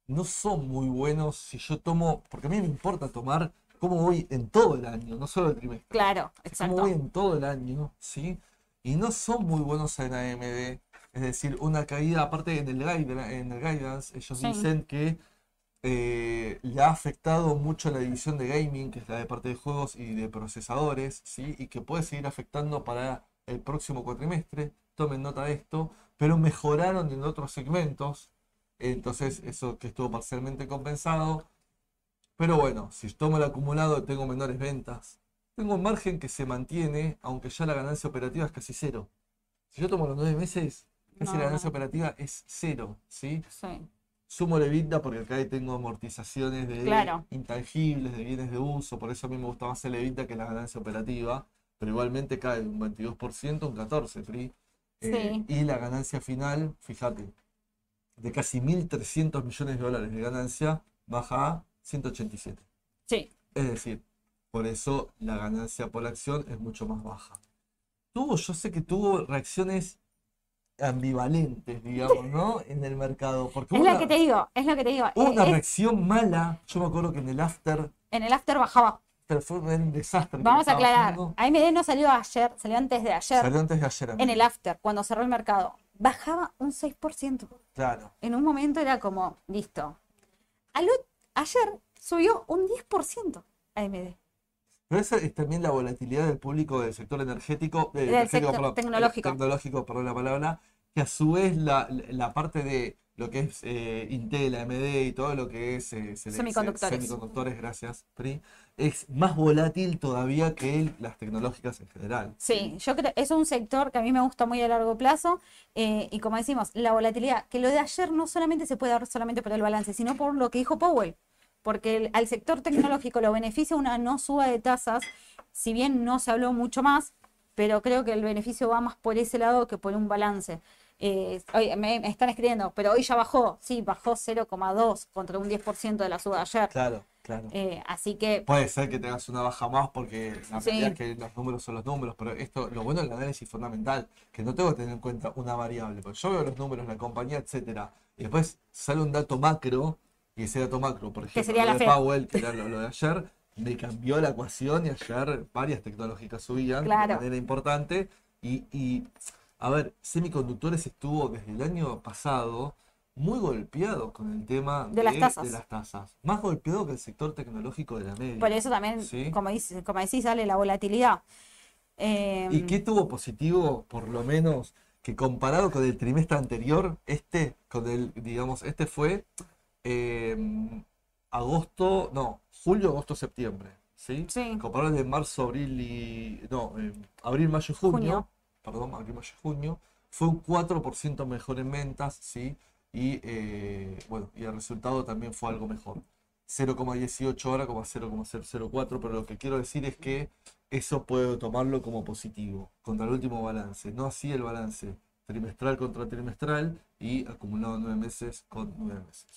no son muy buenos, si yo tomo, porque a mí me importa tomar cómo voy en todo el año, no solo el trimestre. claro, cómo exacto. voy en todo el año, ¿sí? Y no son muy buenos en AMD. Es decir, una caída, aparte en el, guide, en el guidance, ellos Sí. dicen que eh, le ha afectado mucho la división de gaming, que es la de parte de juegos y de procesadores, ¿sí? Y que puede seguir afectando para el próximo cuatrimestre. Tomen nota de esto, pero mejoraron en otros segmentos. Entonces, eso que estuvo parcialmente compensado. Pero bueno, si tomo el acumulado, tengo menores ventas. Tengo un margen que se mantiene, aunque ya la ganancia operativa es casi cero. Si yo tomo los nueve meses, casi No, la ganancia no. operativa es cero, ¿sí? Sí, Sumo el EBITDA porque acá tengo amortizaciones de Claro. intangibles, de bienes de uso, por eso a mí me gusta más el EBITDA que la ganancia operativa, pero igualmente cae un 22%, un 14%, Pri. Eh, Sí. y la ganancia final, fíjate, de casi 1.300 millones de dólares de ganancia, baja a 187. sí. Es decir, por eso la ganancia por acción es mucho más baja. Tuvo, yo sé que tuvo reacciones ambivalentes, digamos, ¿no? (laughs) En el mercado. Porque Es hubo lo una, que te digo, es lo que te digo. hubo Eh, una es- reacción mala. Yo me acuerdo que en el after, en el after bajaba. pero fue un desastre. Vamos a aclarar. AMD no salió ayer, salió antes de ayer. Salió antes de ayer. en el after, cuando cerró el mercado. Bajaba un 6%. Claro. En un momento era como, listo. Al ayer subió un 10% AMD. Pero esa es también la volatilidad del público del sector energético, eh, Del energético, sector perdón, tecnológico. tecnológico, perdón la palabra, que a su vez la, la parte de lo que es eh, Intel, AMD y todo lo que es eh, Semiconductores. semiconductores, gracias, Pri, es más volátil todavía que las tecnológicas en general. Sí, yo creo es un sector que a mí me gusta muy a largo plazo eh, y como decimos, la volatilidad, que lo de ayer no solamente se puede dar solamente por el balance, sino por lo que dijo Powell, porque el- al sector tecnológico lo beneficia una no suba de tasas, si bien no se habló mucho más, pero creo que el beneficio va más por ese lado que por un balance. Eh, oye, me, me están escribiendo, pero hoy ya bajó, sí, bajó 0,2 contra un 10% de la suba de ayer. Claro, claro. Eh, así que Puede ser que tengas una baja más porque la Sí. es que los números son los números, pero esto, lo bueno del análisis fundamental, que no tengo que tener en cuenta una variable, porque yo veo los números, la compañía, etcétera, y después sale un dato macro, y ese dato macro, por ejemplo, sería la de. Powell, que era lo, lo de ayer, me cambió la ecuación y ayer varias tecnológicas subían Claro. de manera importante. Y, y, a ver, semiconductores estuvo desde el año pasado muy golpeado con el tema De las tasas. de las tasas. Más golpeado que el sector tecnológico de la media. por eso también, Sí. como, dice, como decís, sale la volatilidad. Eh, ¿Y qué tuvo positivo, por lo menos, que comparado con el trimestre anterior, este, con el, digamos, este fue eh, agosto, no, julio, agosto, septiembre, ¿sí? Sí. Comparado de marzo, abril y, no, eh, abril, mayo, junio, Junio. Perdón, abril, mayo, junio, fue un 4% mejor en ventas, ¿sí? Y, eh, bueno, y el resultado también fue algo mejor. 0,18 ahora como 0,004, pero lo que quiero decir es que eso puedo tomarlo como positivo contra el último balance, no así el balance trimestral contra trimestral y acumulado nueve meses con nueve meses.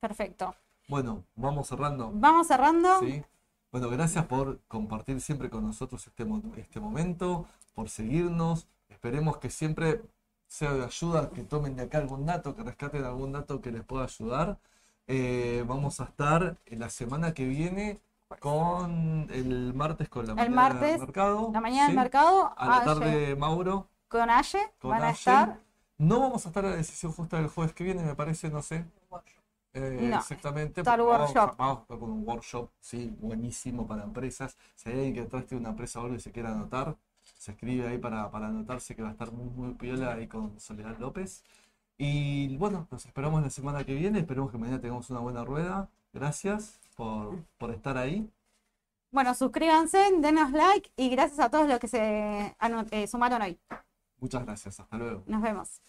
Perfecto. Bueno, vamos cerrando. Vamos cerrando. ¿sí? Bueno, gracias por compartir siempre con nosotros este, este momento, por seguirnos. Esperemos que siempre sea de ayuda, que tomen de acá algún dato, que rescaten algún dato que les pueda ayudar. Eh, vamos a estar en la semana que viene con el martes con la El mañana martes, del mercado. La mañana del mercado, A la Aye- tarde, Mauro. con Aye Con van a Aye. estar. No vamos a estar a la decisión justa del jueves que viene, me parece, no sé. Eh, exactamente. Tal workshop. Vamos, con un workshop, sí, buenísimo para empresas. Si hay alguien que traste una empresa ahora y se quiera anotar, se escribe ahí para, para anotarse que va a estar muy, muy piola ahí con Soledad López. Y bueno, nos esperamos la semana que viene. Esperemos que mañana tengamos una buena rueda. Gracias por, por estar ahí. Bueno, suscríbanse, denos like y gracias a todos los que se eh, sumaron hoy. Muchas gracias. Hasta luego. Nos vemos.